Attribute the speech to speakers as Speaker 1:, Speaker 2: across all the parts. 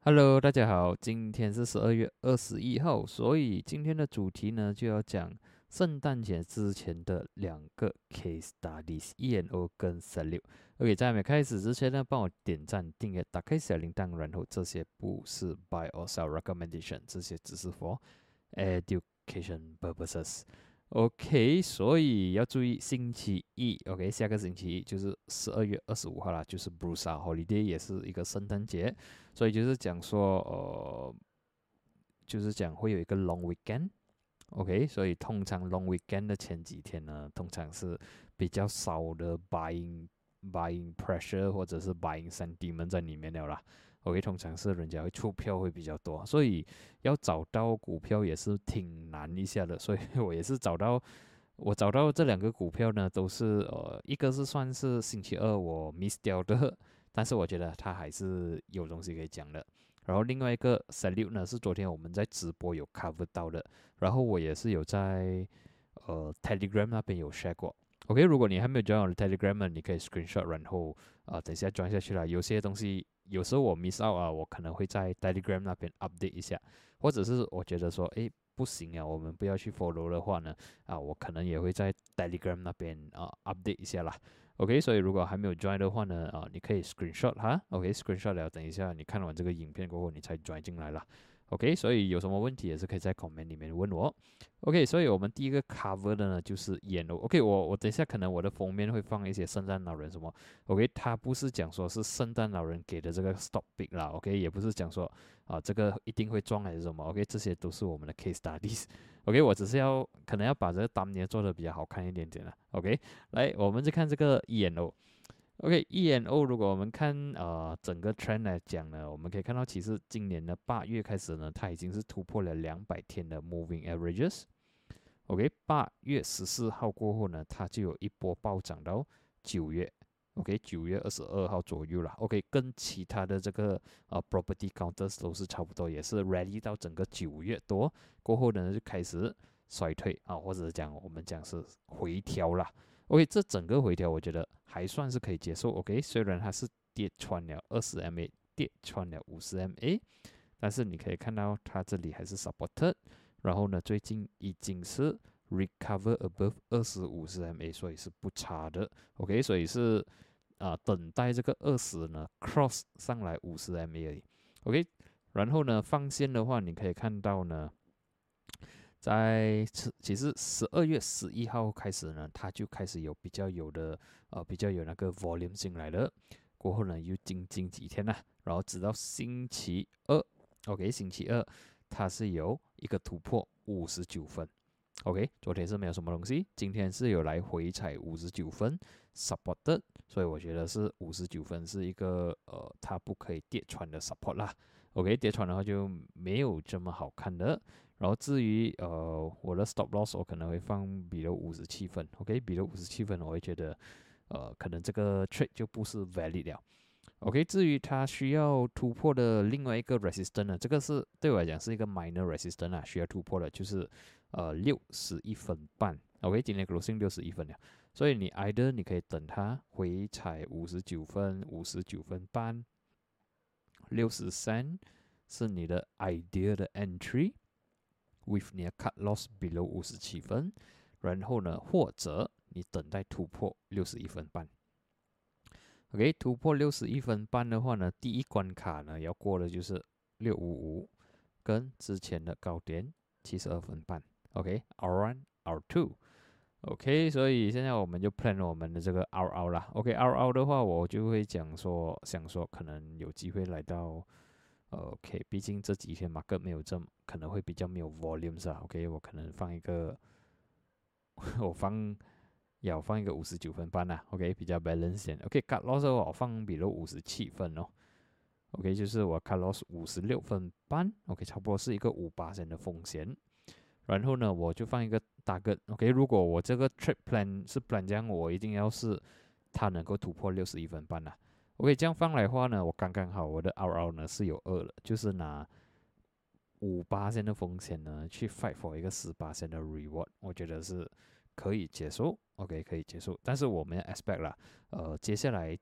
Speaker 1: Hello，大家好，今天是十二月二十一号，所以今天的主题呢就要讲圣诞节之前的两个 case studies，E N O 跟 Salute。OK，在还没开始之前呢，帮我点赞、订阅、打开小铃铛，然后这些不是 buy or sell recommendation，这些只是 for education purposes。OK，所以要注意星期一，OK，下个星期一就是十二月二十五号啦，就是 Bruce Holiday，也是一个圣诞节，所以就是讲说，呃，就是讲会有一个 Long Weekend，OK，所以通常 Long Weekend 的前几天呢，通常是比较少的 Buying Buying Pressure 或者是 Buying Sentiment 在里面的啦。OK，通常是人家会出票会比较多，所以要找到股票也是挺难一下的。所以我也是找到，我找到这两个股票呢，都是呃，一个是算是星期二我 miss 掉的，但是我觉得它还是有东西可以讲的。然后另外一个 salute 呢，是昨天我们在直播有 cover 到的，然后我也是有在呃 Telegram 那边有 share 过。OK，如果你还没有 join 我的 Telegram，你可以 screenshot，然后啊，等一下装下去了。有些东西。有时候我 miss out 啊，我可能会在 Telegram 那边 update 一下，或者是我觉得说，哎，不行啊，我们不要去 follow 的话呢，啊，我可能也会在 Telegram 那边啊 update 一下啦。OK，所以如果还没有 join 的话呢，啊，你可以 screenshot 哈，OK，screenshot 了，等一下你看完这个影片过后，你才 join 进来了。OK，所以有什么问题也是可以在 comment 里面问我。OK，所以我们第一个 cover 的呢就是烟哦。OK，我我等一下可能我的封面会放一些圣诞老人什么。OK，他不是讲说是圣诞老人给的这个 stop big 啦。OK，也不是讲说啊这个一定会撞还是什么。OK，这些都是我们的 case studies。OK，我只是要可能要把这个当年做的比较好看一点点了。OK，来我们就看这个烟哦。OK，E N O，如果我们看呃整个 trend 来讲呢，我们可以看到，其实今年的八月开始呢，它已经是突破了两百天的 moving averages。OK，八月十四号过后呢，它就有一波暴涨到九月。OK，九月二十二号左右了。OK，跟其他的这个呃 property counters 都是差不多，也是 Ready 到整个九月多过后呢，就开始衰退啊，或者讲我们讲是回调了。OK，这整个回调我觉得还算是可以接受。OK，虽然它是跌穿了二十 MA，跌穿了五十 MA，但是你可以看到它这里还是 support，。然后呢，最近已经是 recover above 二十五十 MA，所以是不差的。OK，所以是啊，等待这个二十呢 cross 上来五十 MA 而已。OK，然后呢，放线的话，你可以看到呢。在其实十二月十一号开始呢，它就开始有比较有的呃比较有那个 volume 进来了，过后呢又静静几天呢，然后直到星期二，OK，星期二它是有一个突破五十九分，OK，昨天是没有什么东西，今天是有来回踩五十九分 support，所以我觉得是五十九分是一个呃它不可以跌穿的 support 啦，OK，跌穿的话就没有这么好看的。然后至于呃我的 stop loss 我可能会放比如五十七分，OK，比如五十七分我会觉得呃可能这个 trade 就不是 valid 了，OK。至于它需要突破的另外一个 resistance 呢，这个是对我来讲是一个 minor resistance 啊，需要突破的就是呃六十一分半，OK，今天 closing 六十一分了，所以你 either 你可以等它回踩五十九分、五十九分半、六十三是你的 idea 的 entry。With 你的 cut loss below 五十七分，然后呢，或者你等待突破六十一分半。OK，突破六十一分半的话呢，第一关卡呢要过的就是六五五跟之前的高点七十二分半。OK，R one，R two。OK，所以现在我们就 plan 我们的这个 R R 啦。OK，R R 的话，我就会讲说，想说可能有机会来到。OK，毕竟这几天马克没有这么可能会比较没有 volume 是吧？OK，我可能放一个，我放要放一个五十九分半呐。OK，比较 balance 点。OK，cut loss 我放比如五十七分哦。OK，就是我 cut loss 五十六分半。OK，差不多是一个五八线的风险。然后呢，我就放一个大个。OK，如果我这个 trip plan 是 plan 这样，我一定要是它能够突破六十一分半呐。OK，这样放来话呢，我刚刚好，我的 RR 呢是有二了，就是拿五八线的风险呢去 fight for 一个十八线的 reward，我觉得是可以接受。OK，可以接受。但是我们 expect 啦，呃，接下来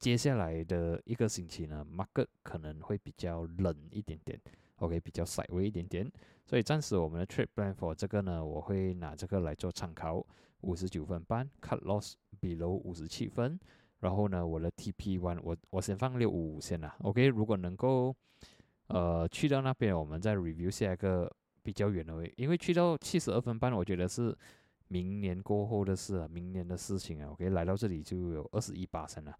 Speaker 1: 接下来的一个星期呢，market 可能会比较冷一点点，OK，比较 side 微一点点，所以暂时我们的 trade plan for 这个呢，我会拿这个来做参考，五十九分半，cut loss below 五十七分，然后呢，我的 TP one 我我先放六五五先啦，OK，如果能够呃去到那边，我们再 review 下一个比较远的位，因为去到七十二分半，我觉得是。明年过后的事啊，明年的事情啊，OK，来到这里就有二十一八升了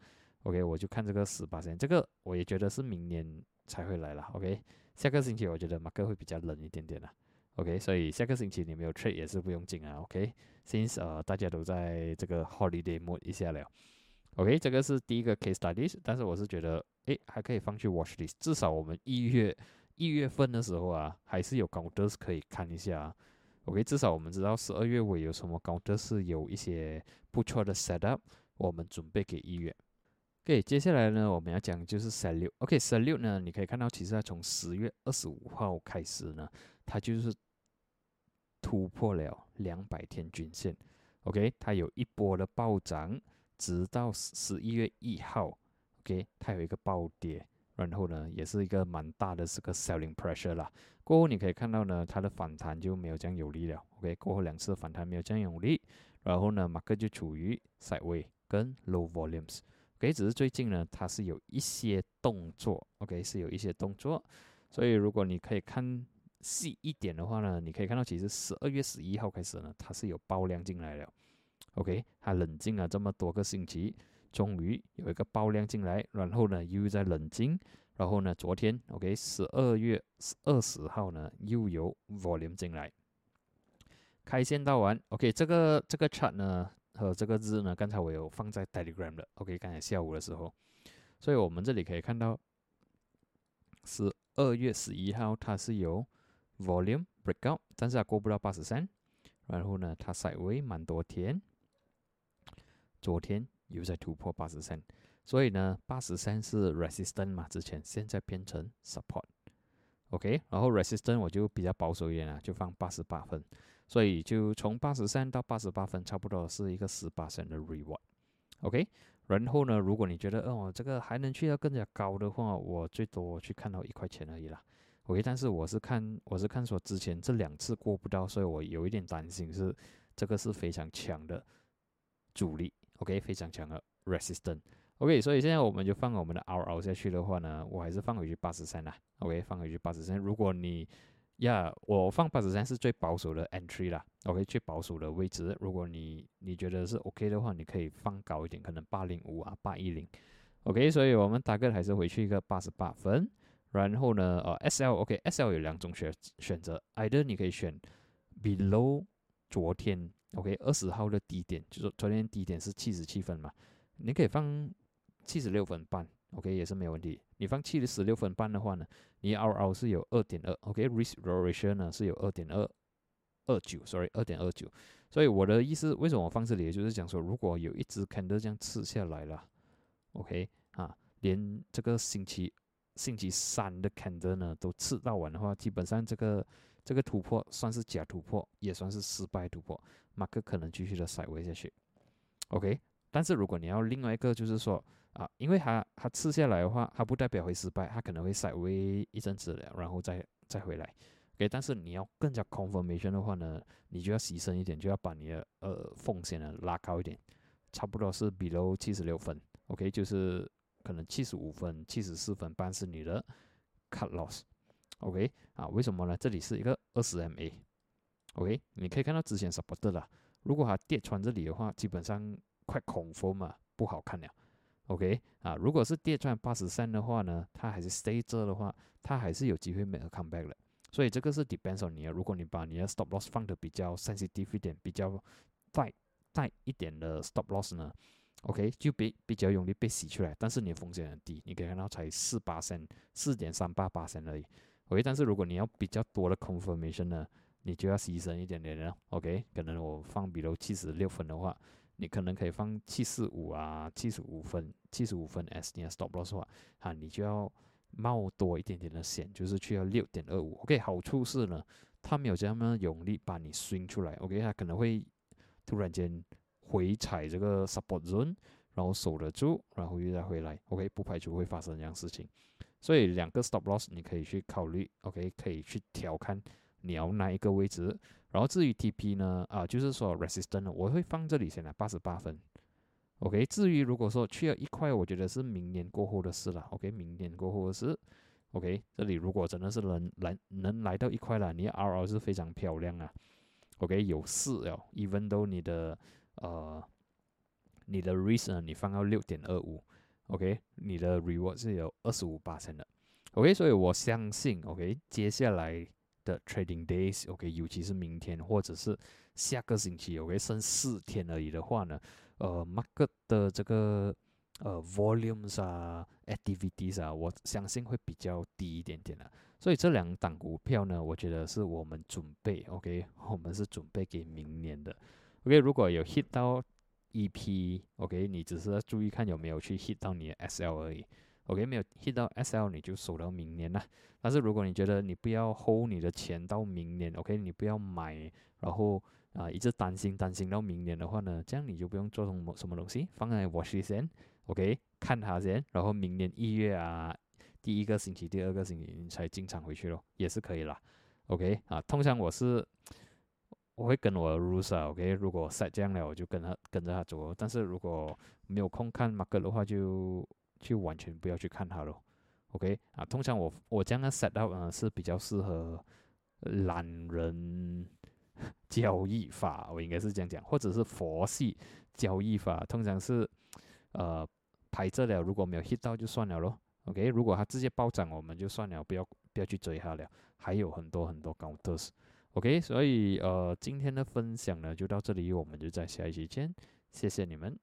Speaker 1: ，OK，我就看这个十八升，这个我也觉得是明年才会来了，OK，下个星期我觉得马克会比较冷一点点了，OK，所以下个星期你没有 trade 也是不用紧啊，OK，since 呃大家都在这个 holiday mode 一下了，OK，这个是第一个 case studies，但是我是觉得诶还可以放去 watch list，至少我们一月一月份的时候啊，还是有高德可以看一下。OK，至少我们知道十二月尾有什么高德是有一些不错的 setup，我们准备给一月。OK，接下来呢，我们要讲就是十六。OK，十六呢，你可以看到，其实它从十月二十五号开始呢，它就是突破了两百天均线。OK，它有一波的暴涨，直到十一月一号，OK，它有一个暴跌。然后呢，也是一个蛮大的这个 selling pressure 啦。过后你可以看到呢，它的反弹就没有这样有力了。OK，过后两次反弹没有这样有力，然后呢，马克就处于 sideway 跟 low volumes。OK，只是最近呢，它是有一些动作。OK，是有一些动作。所以如果你可以看细一点的话呢，你可以看到其实十二月十一号开始呢，它是有爆量进来了。OK，它冷静了这么多个星期。终于有一个爆量进来，然后呢又在冷静，然后呢昨天 OK 十二月二十号呢又有 volume 进来，开线到完 OK 这个这个 chart 呢和这个日呢刚才我有放在 Telegram 的 OK 刚才下午的时候，所以我们这里可以看到十二月十一号它是有 volume breakout，但是它过不到八十三，然后呢它 side way 蛮多天，昨天。又在突破八十三，所以呢，八十三是 resistance 嘛，之前现在变成 support，OK，然后 resistance 我就比较保守一点啊，就放八十八分，所以就从八十三到八十八分，差不多是一个十八升的 reward，OK，然后呢，如果你觉得哦这个还能去到更加高的话，我最多去看到一块钱而已啦，OK，但是我是看我是看说之前这两次过不到，所以我有一点担心是这个是非常强的阻力。OK，非常强的 resistance。OK，所以现在我们就放我们的 RO 下去的话呢，我还是放回去八十三啦。OK，放回去八十三。如果你呀，我放八十三是最保守的 entry 啦。OK，最保守的位置。如果你你觉得是 OK 的话，你可以放高一点，可能八零五啊，八一零。OK，所以我们大概还是回去一个八十八分。然后呢，呃，SL OK，SL 有两种选选择，either 你可以选 below 昨天。OK，二十号的低点就是昨天低点是七十七分嘛，你可以放七十六分半，OK 也是没有问题。你放七十六分半的话呢，你 RO 是有二点二，OK，risk ratio 呢是有二点二二九，sorry，二点二九。所以我的意思，为什么我放这里，就是讲说，如果有一只 candle 这样刺下来了，OK 啊，连这个星期星期三的 candle 呢都刺到完的话，基本上这个。这个突破算是假突破，也算是失败突破，马克可能继续的塞维下去，OK。但是如果你要另外一个，就是说啊，因为它它吃下来的话，它不代表会失败，它可能会塞维一阵子了，然后再再回来，OK。但是你要更加 confirmation 的话呢，你就要牺牲一点，就要把你的呃风险呢拉高一点，差不多是 below 七十六分，OK，就是可能七十五分、七十四分半是你的 cut loss。OK 啊，为什么呢？这里是一个二十 MA，OK，你可以看到之前 support 了。如果它跌穿这里的话，基本上快恐慌嘛，不好看了。OK 啊，如果是跌穿八十三的话呢，它还是 stay 这的话，它还是有机会 make a comeback 的。所以这个是 depends on 你啊。如果你把你的 stop loss 放的比较 sensitive 一点，比较带带一点的 stop loss 呢，OK 就比比较容易被洗出来，但是你的风险很低，你可以看到才四八三，四点三八八三而已。OK，但是如果你要比较多的 confirmation 呢，你就要牺牲一点点了。OK，可能我放比如七十六分的话，你可能可以放七十五啊，七十五分，七十五分 S 你要 stop loss 的话，啊，你就要冒多一点点的险，就是去到六点二五。OK，好处是呢，它没有这么用力把你 swing 出来。OK，它可能会突然间回踩这个 support zone，然后守得住，然后又再回来，OK，不排除会发生这样事情。所以两个 stop loss 你可以去考虑，OK，可以去调看你要哪一个位置。然后至于 TP 呢，啊，就是说 resistance 我会放这里先来八十八分，OK。至于如果说去了一块，我觉得是明年过后的事了，OK，明年过后的事，OK。这里如果真的是能来能来到一块了，你 RR 是非常漂亮啊，OK，有四哦，even though 你的呃你的 reason 你放到六点二五。OK，你的 reward 是有二十五八成的。OK，所以我相信 OK，接下来的 trading days，OK，尤其是明天或者是下个星期，OK，剩四天而已的话呢，呃，market 的这个呃 volumes 啊，activities 啊，我相信会比较低一点点的。所以这两档股票呢，我觉得是我们准备 OK，我们是准备给明年的。OK，如果有 hit 到。EP，OK，你只是要注意看有没有去 hit 到你的 SL 而已，OK，没有 hit 到 SL 你就守到明年了。但是如果你觉得你不要 hold 你的钱到明年，OK，你不要买，然后啊一直担心担心到明年的话呢，这样你就不用做什么什么东西，放在 watch 先，OK，看它先，然后明年一月啊第一个星期、第二个星期你才进场回去咯，也是可以啦，OK，啊，通常我是。我会跟我的 rules 啊，OK，如果 set 这样了，我就跟他跟着他走。但是如果没有空看马哥的话，就就完全不要去看它咯 OK 啊，通常我我这样的 set up 呢是比较适合懒人交易法，我应该是这样讲，或者是佛系交易法，通常是呃排这了，如果没有 hit 到就算了咯 OK，如果它直接暴涨，我们就算了，不要不要去追它了，还有很多很多高特 OK，所以呃，今天的分享呢就到这里，我们就在下一期见，谢谢你们。